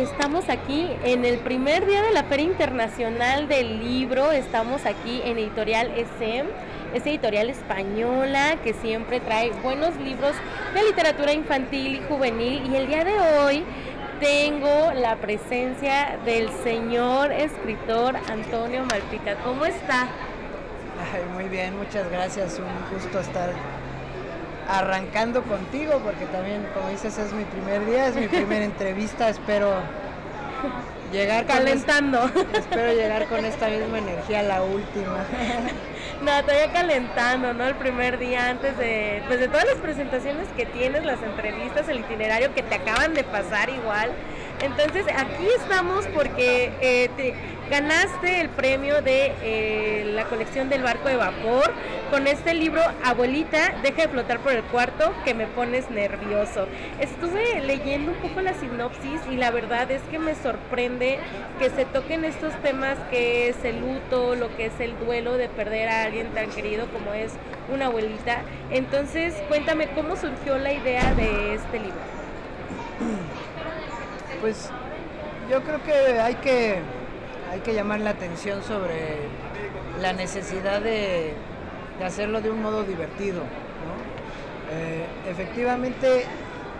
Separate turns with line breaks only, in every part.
estamos aquí en el primer día de la Feria Internacional del Libro. Estamos aquí en Editorial ESEM, es editorial española que siempre trae buenos libros de literatura infantil y juvenil. Y el día de hoy tengo la presencia del señor escritor Antonio Malpica. ¿Cómo está?
muy bien, muchas gracias. Un gusto estar arrancando contigo, porque también, como dices, es mi primer día, es mi primera entrevista. Espero llegar
calentando.
espero llegar con esta misma energía la última.
No, todavía calentando, ¿no? El primer día antes de, pues de todas las presentaciones que tienes, las entrevistas, el itinerario que te acaban de pasar igual. Entonces aquí estamos porque eh, te, ganaste el premio de eh, la colección del barco de vapor con este libro Abuelita, deja de flotar por el cuarto que me pones nervioso. Estuve leyendo un poco la sinopsis y la verdad es que me sorprende que se toquen estos temas que es el luto, lo que es el duelo de perder a alguien tan querido como es una abuelita. Entonces cuéntame cómo surgió la idea de este libro.
Pues yo creo que hay que, hay que llamar la atención sobre la necesidad de, hacerlo de un modo divertido. Eh, efectivamente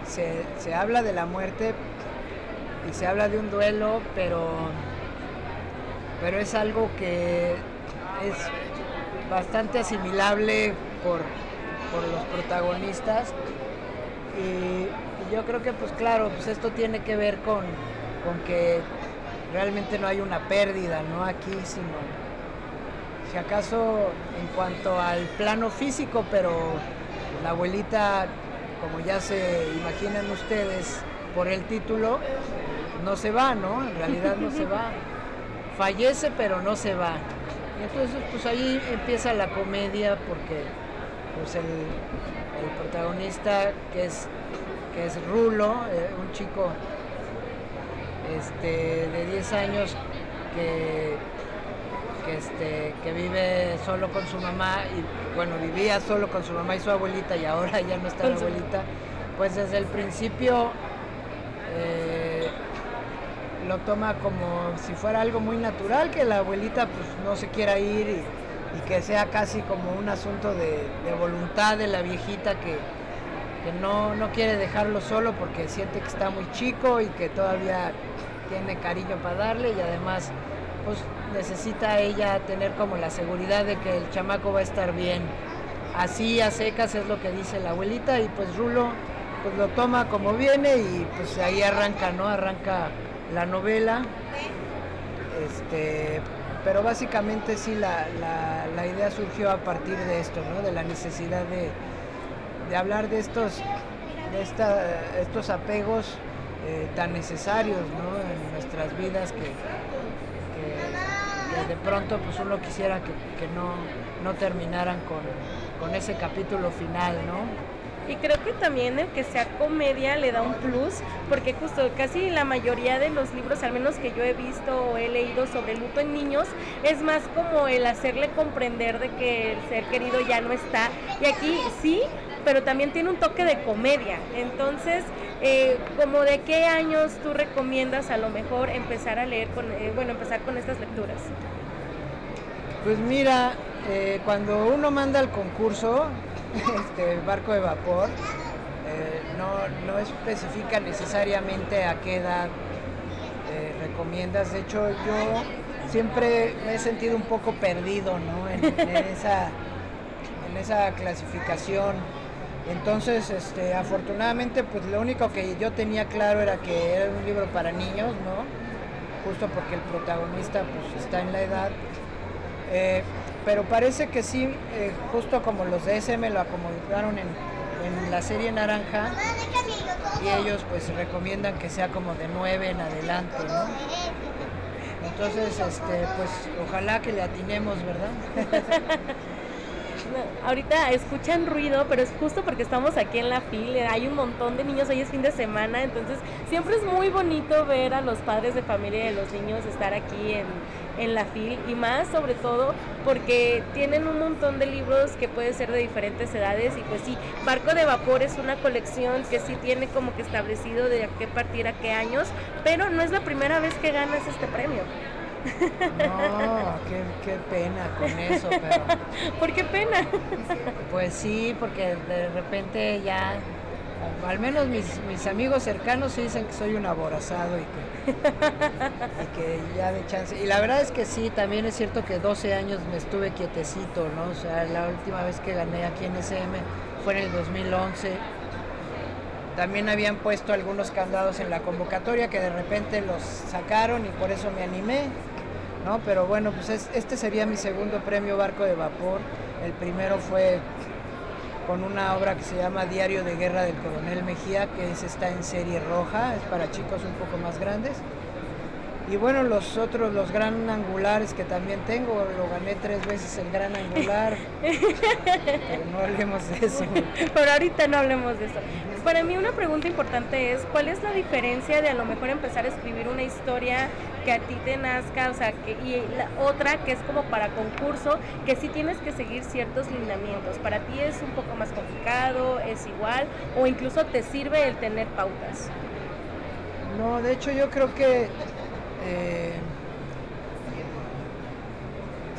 se, habla de la muerte y se habla de un duelo, pero, pero es algo que es bastante asimilable por, los protagonistas. Y, yo creo que pues claro, pues esto tiene que ver con, que realmente no hay una pérdida, no aquí, sino si acaso en cuanto al plano físico, pero la abuelita, como ya se imaginan ustedes por el título, no se va, ¿no? En realidad no se va. Fallece, pero no se va. Y entonces, pues ahí empieza la comedia porque pues el, el protagonista, que es que es Rulo, eh, un chico este, de 10 años que, este, que vive solo con su mamá y bueno, vivía solo con su mamá y su abuelita y ahora ya no está la abuelita, pues desde el principio eh, lo toma como si fuera algo muy natural, que la abuelita pues no se quiera ir y, que sea casi como un asunto de voluntad de la viejita que, que no, no quiere dejarlo solo porque siente que está muy chico y que todavía tiene cariño para darle y además pues necesita ella tener como la seguridad de que el chamaco va a estar bien. Así a secas es lo que dice la abuelita y pues Rulo pues lo toma como viene y pues ahí arranca, ¿no? Arranca la novela. Este, pero básicamente sí la, la idea surgió a partir de esto, ¿no? De la necesidad de, de hablar de estos, de estos apegos eh, tan necesarios en nuestras vidas que, de pronto pues uno quisiera que, no, no, terminaran con, ese capítulo final, ¿no?
Y creo que también el que sea comedia le da un plus, porque justo casi la mayoría de los libros, al menos que yo he visto o he leído sobre luto en niños, es más como el hacerle comprender de que el ser querido ya no está. Y aquí sí, pero también tiene un toque de comedia. Entonces, eh, como de qué años tú recomiendas a lo mejor empezar a leer con, eh, bueno, empezar con estas lecturas?
Pues mira, eh, cuando uno manda el concurso, este barco de vapor, no, no, especifica necesariamente a qué edad recomiendas. De hecho, yo siempre me he sentido un poco perdido ¿no? en, esa, en esa clasificación entonces, este, afortunadamente, pues lo único que yo tenía claro era que era un libro para niños, ¿no? Justo porque el protagonista pues está en la edad. Eh, pero parece que sí, eh, justo como los de SM lo acomodaron en, la serie Naranja, y ellos pues recomiendan que sea como de 9 en adelante, ¿no? Entonces, este, pues ojalá que le atinemos, ¿verdad?
ahorita escuchan ruido, pero es justo porque estamos aquí en la fila, hay un montón de niños, hoy es fin de semana, entonces siempre es muy bonito ver a los padres de familia a los niños estar aquí en, en la FIL y más sobre todo porque tienen un montón de libros que pueden ser de diferentes edades y pues sí, Barco de Vapor es una colección que sí tiene como que establecido de a qué partir a qué años, pero no es la primera vez que ganas este premio.
No, qué, pena con eso, pero...
¿Por qué pena?
Pues sí, porque de repente ya, al menos mis, amigos cercanos dicen que soy un aborazado y que, y que ya de chance. Y la verdad es que sí, también es cierto que 12 años me estuve quietecito, ¿no? O sea, la última vez que gané aquí en SM fue en el 2011 también habían puesto algunos candados en la convocatoria que de repente los sacaron y por eso me animé. ¿no? Pero bueno, pues este sería mi segundo premio Barco de Vapor. El primero fue con una obra que se llama Diario de Guerra del Coronel Mejía, que es, está en serie roja, es para chicos un poco más grandes. Y bueno, los otros, los gran angulares que también tengo, lo gané tres veces el gran angular. pero no hablemos de eso.
Pero ahorita no hablemos de eso. Para mí una pregunta importante es, ¿cuál es la diferencia de a lo mejor empezar a escribir una historia que a ti te nazca, o sea, que, y la otra que es como para concurso, que sí tienes que seguir ciertos lineamientos? ¿Para ti es un poco más complicado, es igual, o incluso te sirve el tener pautas?
No, de hecho yo creo que eh,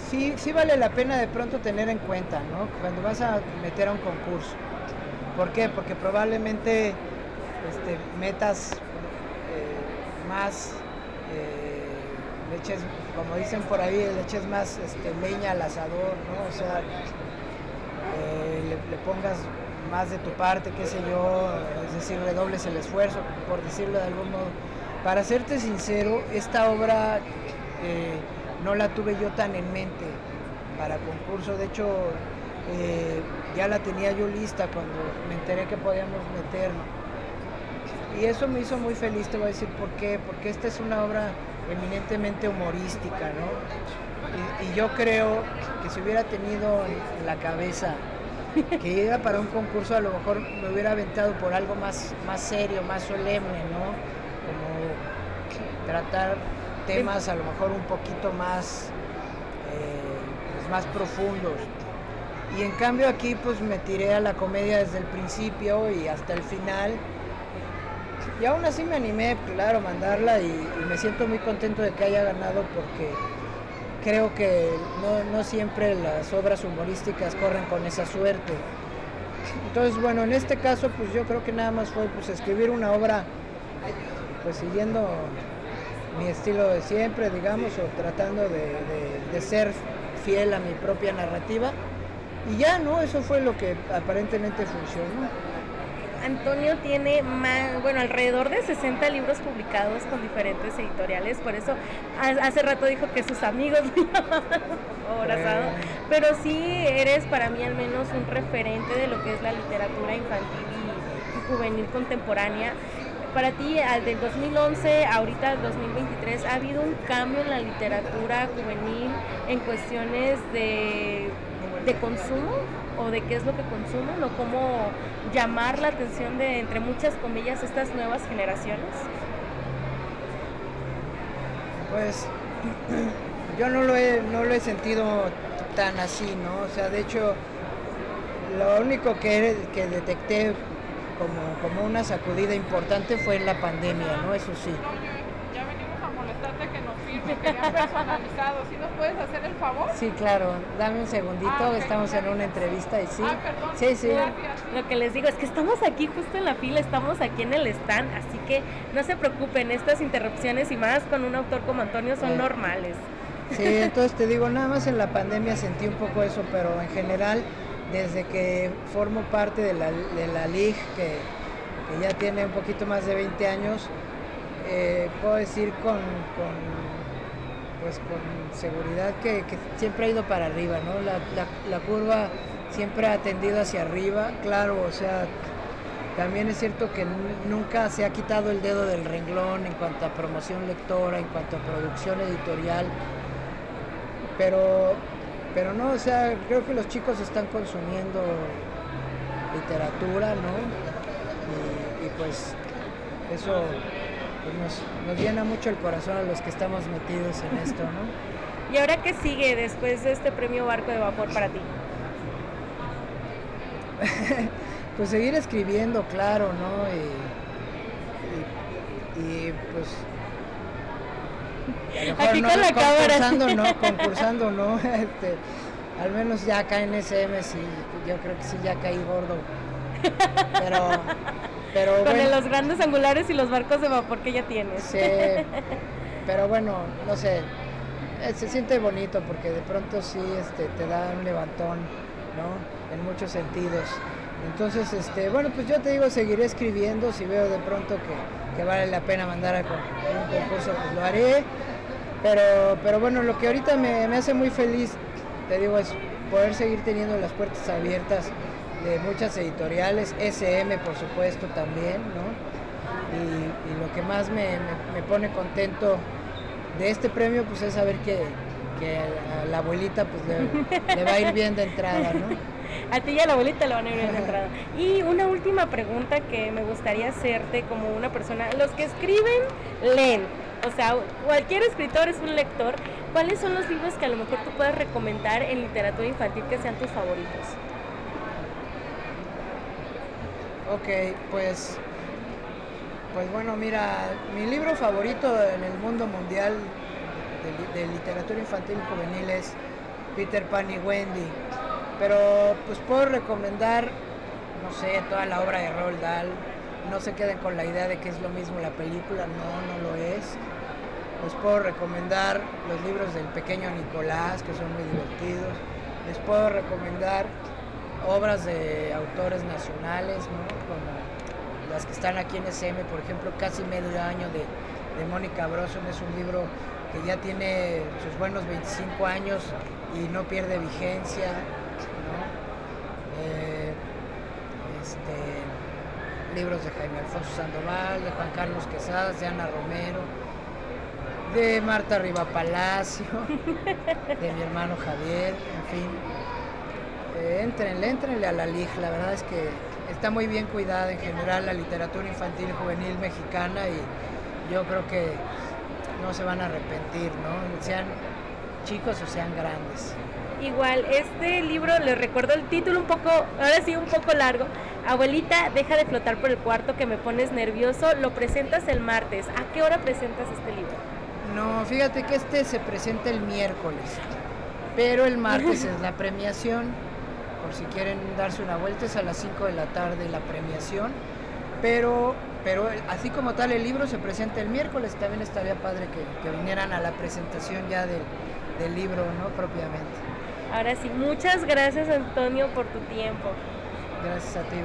sí, sí vale la pena de pronto tener en cuenta, ¿no? Cuando vas a meter a un concurso. ¿Por qué? Porque probablemente este, metas eh, más eh, leches, como dicen por ahí, leches más este, leña al asador, ¿no? O sea, le, pongas más de tu parte, qué sé yo, es decir, redobles el esfuerzo, por decirlo de algún modo para serte sincero, esta obra eh, no la tuve yo tan en mente para concurso, de hecho eh, ya la tenía yo lista cuando me enteré que podíamos meter. Y eso me hizo muy feliz, te voy a decir por qué, porque esta es una obra eminentemente humorística, ¿no? Y, yo creo que si hubiera tenido en la cabeza que era para un concurso, a lo mejor me hubiera aventado por algo más, más serio, más solemne, ¿no? Como tratar temas a lo mejor un poquito más, eh, pues más profundos. Y en cambio aquí pues me tiré a la comedia desde el principio y hasta el final. Y aún así me animé, claro, mandarla y, me siento muy contento de que haya ganado porque creo que no, no, siempre las obras humorísticas corren con esa suerte. Entonces, bueno, en este caso, pues yo creo que nada más fue pues escribir una obra pues siguiendo mi estilo de siempre, digamos, o tratando de, ser fiel a mi propia narrativa. Y ya, ¿no? Eso fue lo que aparentemente funcionó.
Antonio tiene más, bueno, alrededor de 60 libros publicados con diferentes editoriales, por eso hace rato dijo que sus amigos abrazado, pero sí eres para mí al menos un referente de lo que es la literatura infantil y juvenil contemporánea para ti, al del 2011, ahorita al 2023, ¿ha habido un cambio en la literatura juvenil en cuestiones de, consumo o de qué es lo que consumen o cómo llamar la atención de, entre muchas comillas, estas nuevas generaciones?
Pues yo no lo he, no lo he sentido tan así, ¿no? O sea, de hecho, lo único que, que detecté como, una sacudida importante fue en la pandemia, ¿no? Eso sí.
Ya venimos a molestarte que nos firme, que ya personalizado. ¿Sí nos puedes hacer el favor?
Sí, claro. Dame un segundito, ah, estamos en una entrevista y sí.
Ah, perdón.
Sí, sí.
Lo que les digo es que estamos aquí justo en la fila, estamos aquí en el stand, así que no se preocupen, estas interrupciones y más con un autor como Antonio son normales.
Sí, entonces te digo, nada más en la pandemia sentí un poco eso, pero en general desde que formo parte de la, de la LIG, que, ya tiene un poquito más de 20 años, eh, puedo decir con, pues con seguridad que, siempre ha ido para arriba, ¿no? La, curva siempre ha tendido hacia arriba, claro, o sea, también es cierto que nunca se ha quitado el dedo del renglón en cuanto a promoción lectora, en cuanto a producción editorial, pero pero no, o sea, creo que los chicos están consumiendo literatura, ¿no? Y, y pues eso pues nos, nos llena mucho el corazón a los que estamos metidos en esto, ¿no?
¿Y ahora qué sigue después de este premio Barco de Vapor para ti?
pues seguir escribiendo, claro, ¿no? Y, y- y, pues...
Aquí con la cámara.
concursando, no, concursando, no, este, al menos ya acá en SM sí, yo creo que sí ya caí gordo. Pero, pero
Con
bueno,
los grandes angulares y los barcos de vapor que ya tienes.
sí, pero bueno, no sé, eh, se siente bonito porque de pronto sí este, te da un levantón, ¿no? En muchos sentidos. Entonces, este, bueno, pues yo te digo, seguiré escribiendo, si veo de pronto que, que vale la pena mandar a con- un concurso, pues lo haré. Pero, pero bueno, lo que ahorita me, me hace muy feliz, te digo, es poder seguir teniendo las puertas abiertas de muchas editoriales, SM por supuesto también, ¿no? Y, lo que más me, me- pone contento de este premio, pues es saber que, que a la abuelita pues le va a ir bien de entrada, ¿no?
A ti y a la abuelita le van a ir bien entrada. Y una última pregunta que me gustaría hacerte como una persona, los que escriben leen, o sea, cualquier escritor es un lector, ¿cuáles son los libros que a lo mejor tú puedes recomendar en literatura infantil que sean tus favoritos?
Ok, pues, pues bueno, mira, mi libro favorito en el mundo mundial de, de literatura infantil y juvenil es Peter Pan y Wendy. Pero pues puedo recomendar, no sé, toda la obra de Roald Dahl. No se queden con la idea de que es lo mismo la película, no, no lo es. Les puedo recomendar los libros del pequeño Nicolás, que son muy divertidos. Les puedo recomendar obras de autores nacionales, ¿no? como las que están aquí en SM, por ejemplo, Casi medio año de, de Mónica Broson, es un libro que ya tiene sus buenos 25 años y no pierde vigencia. Eh, este, libros de Jaime Alfonso Sandoval, de Juan Carlos Quesadas, de Ana Romero, de Marta Riva Palacio, de mi hermano Javier, en fin. Eh, entrenle, entrenle a la LIG, la verdad es que está muy bien cuidada en general la literatura infantil y juvenil mexicana y yo creo que no se van a arrepentir, ¿no? Sean chicos o sean grandes.
Igual, este libro, les recuerdo el título un poco, ahora sí un poco largo. Abuelita, deja de flotar por el cuarto que me pones nervioso. Lo presentas el martes. ¿A qué hora presentas este libro?
No, fíjate que este se presenta el miércoles, pero el martes es la premiación. Por si quieren darse una vuelta, es a las 5 de la tarde la premiación. Pero, pero así como tal, el libro se presenta el miércoles. También estaría padre que, vinieran a la presentación ya del libro, ¿no? Propiamente.
Ahora sí, muchas gracias Antonio por tu tiempo.
Gracias a ti.